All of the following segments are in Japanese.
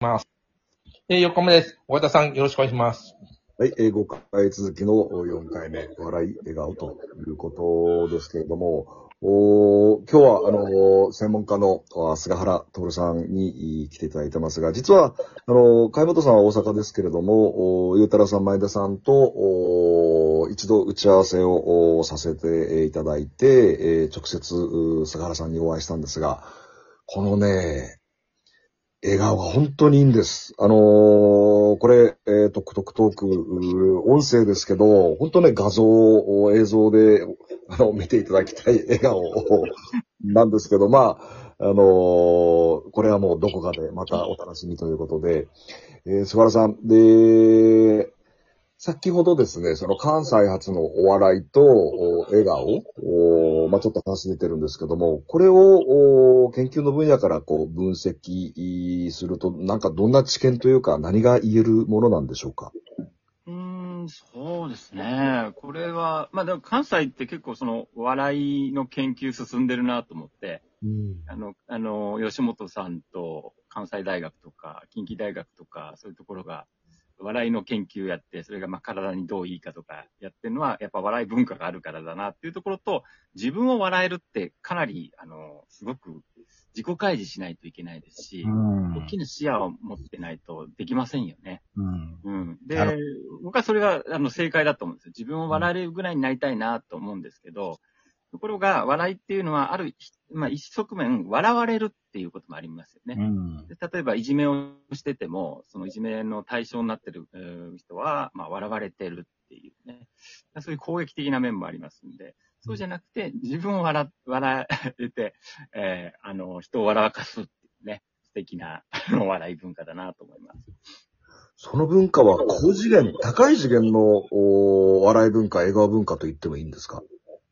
ます。えー、横目です。小田さん、よろしくお願いします。はい、えー、5回続きの4回目、笑い、笑顔ということですけれども、お今日は、あの専門家の菅原徹さんに来ていただいてますが、実は、あのー、貝本さんは大阪ですけれども、おゆうたらさん、前田さんと、お一度打ち合わせをさせていただいて、えー直接、菅原さんにお会いしたんですが、このね、笑顔が本当にいいんです。あのーこれ、えー、トクトクトーク、音声ですけど、本当ね、画像、映像で、あの、見ていただきたい笑顔なんですけど、まあ、あのーこれはもうどこかでまたお楽しみということで、えー、菅原さん、で、先ほどですね、その関西発のお笑いとお笑顔、おまあ、ちょっと話出てるんですけども、これをお研究の分野からこう分析すると、なんかどんな知見というか何が言えるものなんでしょうか？うーん、そうですね。これは、まあでも関西って結構その笑いの研究進んでるなと思って、うん。あの、あの、吉本さんと関西大学とか近畿大学とかそういうところが笑いの研究やって、それがまあ体にどういいかとかやってるのはやっぱ笑い文化があるからだなっていうところと、自分を笑えるってかなり、あの、すごく自己開示しないといけないですし、ん大きな視野を持ってないとできませんよね。うん。うん。なで、僕はそれがあの正解だと思うんですよ。自分を笑えるぐらいになりたいなと思うんですけど、ところが、笑いっていうのは、ある、まあ、一側面、笑われるっていうこともありますよね。うん。で例えば、いじめをしてても、そのいじめの対象になってるえー人は、まあ、笑われてるっていうね。そういう攻撃的な面もありますんで、そうじゃなくて、自分を笑、笑えて、えーあの、人を笑かすっていうね、素敵な、あの、笑い文化だなと思います。その文化は高次元、高い次元のお笑い文化、笑顔文化と言ってもいいんですか？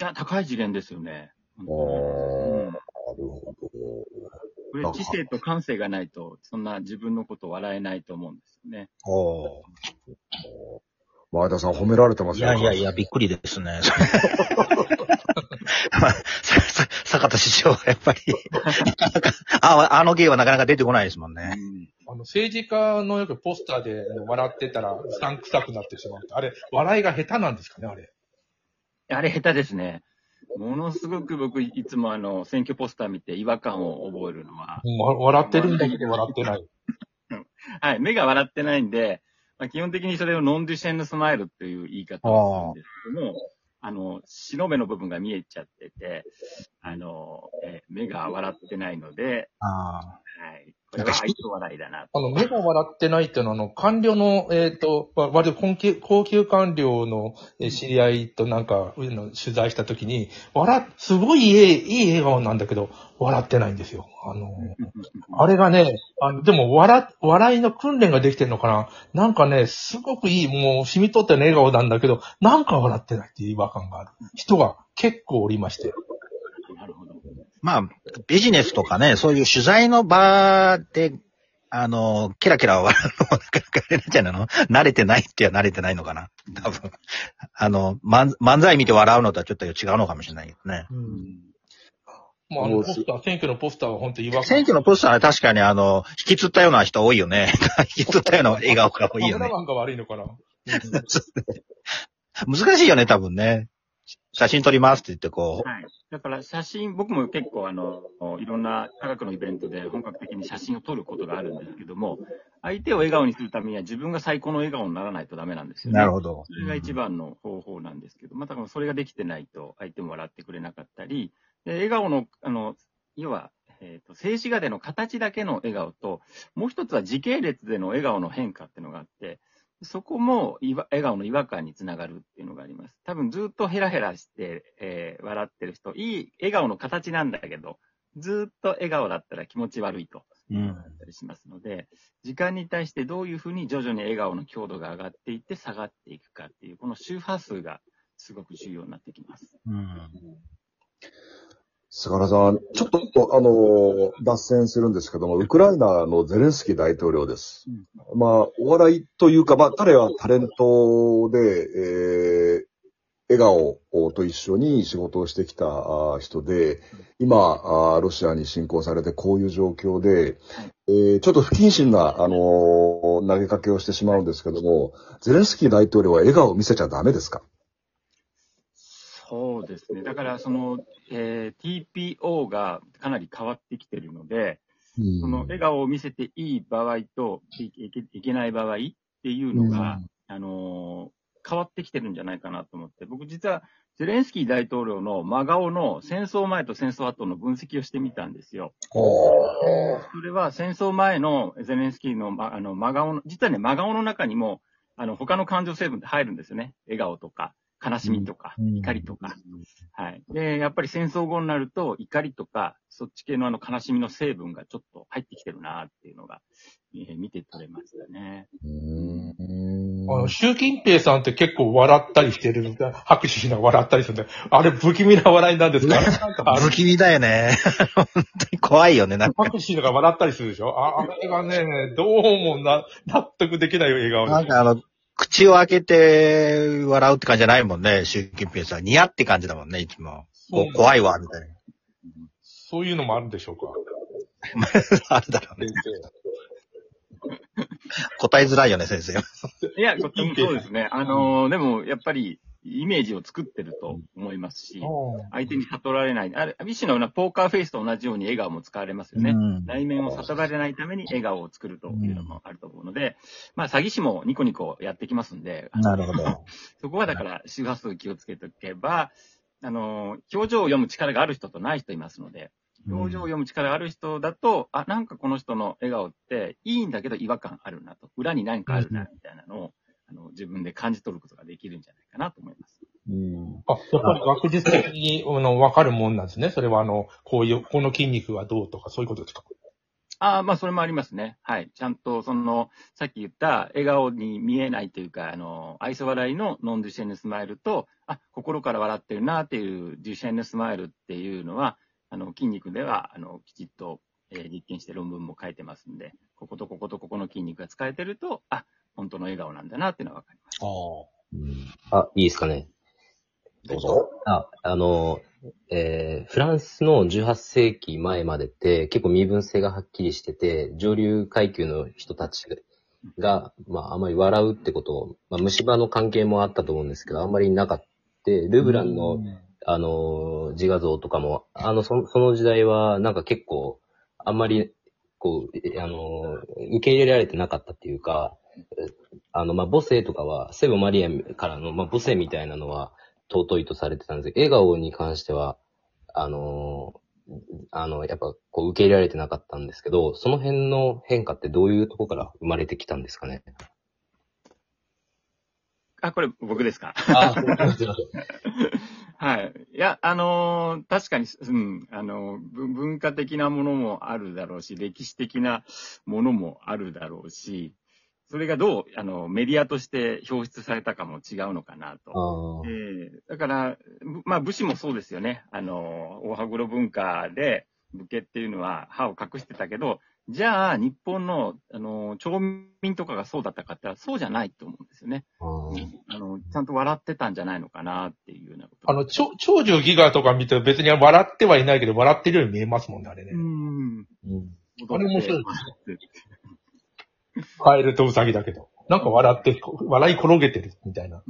いや、高い次元ですよね。ああ、うんなるほど。これ、知性と感性がないと、そんな自分のことを笑えないと思うんですよね。ああ。前田さん褒められてますいよ。やいやいや、びっくりですね。坂田師匠はやっぱり、ああの芸はなかなか出てこないですもんね。あの、政治家のよくポスターで笑ってたら、うさんくさくなってしまうって。あれ、笑いが下手なんですかね、あれ。あれ下手ですね。ものすごく僕、いつもあの、選挙ポスター見て違和感を覚えるのは、笑ってるんだけど笑ってない。はい、目が笑ってないんで、まあ、基本的にそれをノンデュシェンヌスマイルっていう言い方をするんですけども、あの、白目の部分が見えちゃってて、あの、えー目が笑ってないので、あはい。これは愛想笑いだなと。あの、目が笑ってないっていうのは、あの、官僚の、えっ、と、わ割と高級、高級官僚のえー知り合いとなんか、いうの取材したときに、笑、すごいいい、いい笑顔なんだけど、笑ってないんですよ。あの、あれがね、あの、でも、笑、笑いの訓練ができてるのかななんかね、すごくいい、もう、染み取った笑顔なんだけど、なんか笑ってないっていう違和感がある人が結構おりまして。なるほど。まあ、ビジネスとかね、そういう取材の場で、あの、キラキラ笑うのもなかなかあれなんじゃないの？慣れてないっては慣れてないのかな？多分。あの、漫漫才見て笑うのとはちょっと違うのかもしれないけどね。もう、あの、ポスター、選挙のポスターは本当違和感。選挙のポスターは確かにあの、引きつったような人多いよね。引きつったような笑顔が多いよね。カメラマンが悪いのかな？難しいよね、多分ね。写真撮りますって言ってこう。はい。だから写真、僕も結構あの、いろんな科学のイベントで本格的に写真を撮ることがあるんですけども、相手を笑顔にするためには自分が最高の笑顔にならないとダメなんですよね。なるほど。それが一番の方法なんですけど、またそれができてないと相手も笑ってくれなかったり、で笑顔の、あの、要は、えっ、と、静止画での形だけの笑顔と、もう一つは時系列での笑顔の変化っていうのがあって、そこも笑顔の違和感につながるっていうのがあります。多分ずっとヘラヘラして、えー笑ってる人、いい笑顔の形なんだけど、ずっと笑顔だったら気持ち悪いと。うん。だったりしますので、時間に対してどういうふうに徐々に笑顔の強度が上がっていって下がっていくかっていう、この周波数がすごく重要になってきます。うん。菅原さん、ちょっと、あの、脱線するんですけども、ウクライナのゼレンスキー大統領です。まあ、お笑いというか、まあ、彼はタレントで、えー笑顔と一緒に仕事をしてきたあ人で、今あ、ロシアに侵攻されてこういう状況で、えーちょっと不謹慎な、あのー投げかけをしてしまうんですけども、ゼレンスキー大統領は笑顔を見せちゃダメですか？そうですね。だから、その、えー TPO がかなり変わってきてるので、その笑顔を見せていい場合といいけいけない場合っていうのが、あのー変わってきてるんじゃないかなと思って、僕実はゼレンスキー大統領の真顔の戦争前と戦争後の分析をしてみたんですよ。それは戦争前のゼレンスキーの,、ま、あの真顔の、実はね、真顔の中にも、あの、他の感情成分って入るんですよね。笑顔とか、悲しみとか、怒りとか。はい。で、やっぱり戦争後になると、怒りとか、そっち系のあの悲しみの成分がちょっと入ってきてるなっていうのが、えー見て取れましたね。あの、習近平さんって結構笑ったりしてるんで、拍手しながら笑ったりするんで、あれ不気味な笑いなんですか？なんかあれ不気味だよね。本当に怖いよね、なんか。拍手しながら笑ったりするでしょ？ああれがね、どうもな、納得できない笑顔でなんかあの、口を開けて笑うって感じじゃないもんね、習近平さん。ニヤって感じだもんね、いつも。こう怖いわ、みたいそういうのもあるんでしょうかな。あるだろうね。答えづらいよね、先生。いや、そうですね。あのーでも、やっぱり、イメージを作ってると思いますし、相手に悟られない。あれ、一種のようなポーカーフェイスと同じように笑顔も使われますよね。うん内面を悟られないために笑顔を作るというのもあると思うので、まあ、詐欺師もニコニコやってきますんで、なるほど。そこはだから、周波数気をつけておけば、あのー表情を読む力がある人とない人いますので、表情を読む力がある人だと、あ、なんかこの人の笑顔っていいんだけど違和感あるなと、裏に何かあるな、みたいなのを、あの、自分で感じ取ることができるんじゃないかなと思います。うんあ、やっぱり学術的に、あの、わかるもんなんですね。それは、あの、こういう、この筋肉がどうとか、そういうことですか？ああ、まあ、それもありますね。はい。ちゃんと、その、さっき言った、笑顔に見えないというか、あの、愛想笑いのノンデュシェンヌスマイルと、あ、心から笑ってるなっていうデュシェンヌスマイルっていうのは、あの、筋肉では、あの、きちっと、えー実験して論文も書いてますんで、こことこことここの筋肉が使えてると、あ、本当の笑顔なんだなっていうのはわかります。あ、いいですかね。どうぞ。あ、あの、えーフランスの18世紀前までって結構身分性がはっきりしてて、上流階級の人たちが、まああまり笑うってことを、まあ虫歯の関係もあったと思うんですけど、あんまりなかった。ルブランの、あの、自画像とかも、あの、そその時代はなんか結構、あんまり、こう、えあの、受け入れられてなかったっていうか、えあの、まあ、母性とかは、セブマリアからの、まあ、母性みたいなのは、尊いとされてたんですけど、笑顔に関しては、あのーあの、やっぱ、こう、受け入れられてなかったんですけど、その辺の変化ってどういうところから生まれてきたんですかね？あ、これ僕ですか？あ、すいません。はい。いや、あのー確かに、うん、あのーぶ文化的なものもあるだろうし、歴史的なものもあるだろうし、それがどう、あの、メディアとして表出されたかも違うのかなと。あええだから、ぶまあ、武士もそうですよね。あの、大羽黒文化で、武家っていうのは歯を隠してたけど、じゃあ、日本の、あの、町民とかがそうだったかってそうじゃないと思うんですよね。あの、ちゃんと笑ってたんじゃないのかなっていうようなこと。あの、長長寿ギガとか見て別に笑ってはいないけど、笑ってるように見えますもんね、あれね。うん。うんあれ面白い カエルとウサギだけど。なんか笑って、笑い転げてるみたいな。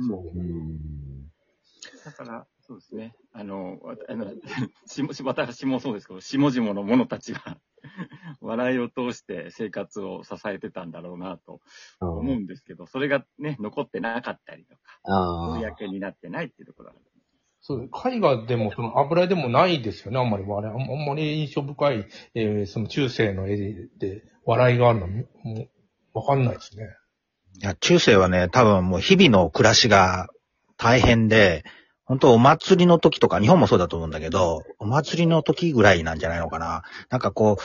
だから、そうですね。あの、わあの しもし私もそうですけど、下々の者たちが 笑いを通して生活を支えてたんだろうなとあ思うんですけど、それがね、残ってなかったりとか。公になってないっていうところがある。そう、絵画でも、その油絵でもないですよね、あんまり。あんあんまり印象深い、えーその中世の絵で笑いがあるのわかんないですね。いや、中世はね、多分もう日々の暮らしが大変で、本当お祭りの時とか、日本もそうだと思うんだけど、お祭りの時ぐらいなんじゃないのかな。なんかこう、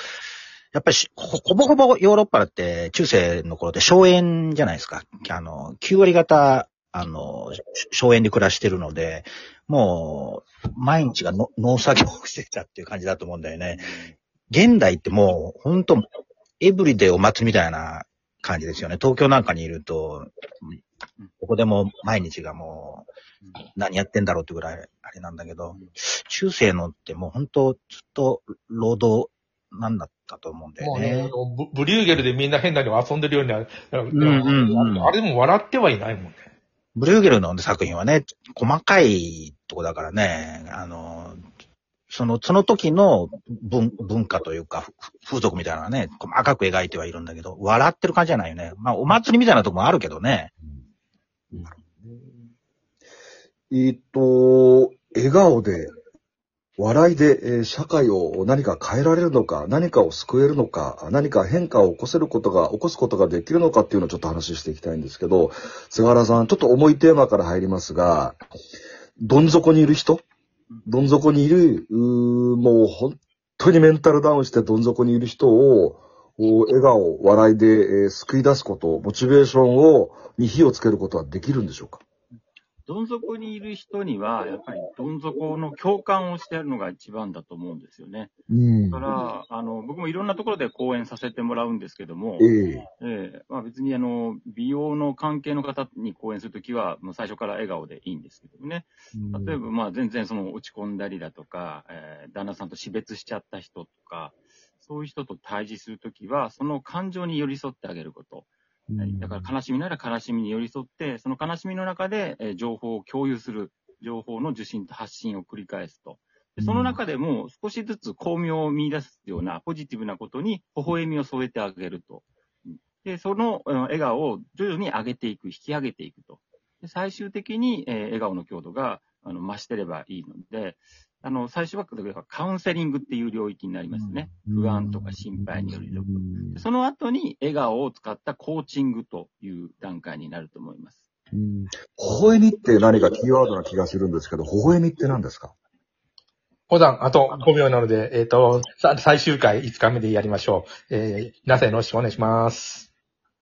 やっぱりしほほぼほぼヨーロッパだって中世の頃って荘園じゃないですか。あの、9割方、あの、荘園で暮らしてるので、もう、毎日がの農作業をしてたっていう感じだと思うんだよね。現代ってもう、本当エブリデイお祭りみたいな感じですよね。東京なんかにいると、うんここでも毎日がもう、何やってんだろうってぐらいあれなんだけど、中世のってもう本当ずっと労働なんだったと思うんだよもうね、あね。のブブリューゲルでみんな変なに遊んでるようになる。あれでも笑ってはいないもんね。ブリューゲルの作品はね、細かいとこだからね、あの、その、その時の文文化というか、風俗みたいなね、細かく描いてはいるんだけど、笑ってる感じじゃないよね。まあ、お祭りみたいなとこもあるけどね。えっと、笑顔で、笑いで、えー社会を何か変えられるのか、何かを救えるのか、何か変化を起こせることが、起こすことができるのかっていうのをちょっと話していきたいんですけど、菅原さん、ちょっと重いテーマから入りますが、どん底にいる人どん底にいる、うもう本当にメンタルダウンしてどん底にいる人を、笑顔、笑いで、えー救い出すこと、モチベーションを、に火をつけることはできるんでしょうか？どん底にいる人には、やっぱりどん底の共感をしてやるのが一番だと思うんですよね。うんだから、あの、僕もいろんなところで講演させてもらうんですけども、ええええまあ別にあの、美容の関係の方に講演するときは、もう最初から笑顔でいいんですけどもね。例えば、まあ全然その落ち込んだりだとか、えー旦那さんと死別しちゃった人とか、そういう人と対峙するときは、その感情に寄り添ってあげること。はいだから悲しみなら悲しみに寄り添って、その悲しみの中で、えー情報を共有する。情報の受信と発信を繰り返すと。でその中でも少しずつ巧妙を見出すようなポジティブなことに微笑みを添えてあげると。で、そのうん笑顔を徐々に上げていく、引き上げていくと。で最終的に、えー笑顔の強度があの増してればいいので、あの、最初は例えばカウンセリングっていう領域になりますね。不安とか心配により属でその後に笑顔を使ったコーチングという段階になると思います。うん微笑みって何かキーワードな気がするんですけど、微笑みって何ですか？小山、あと5秒なので、えっ、と、さ最終回5日目でやりましょう。えー、皆さんよろしくお願いします。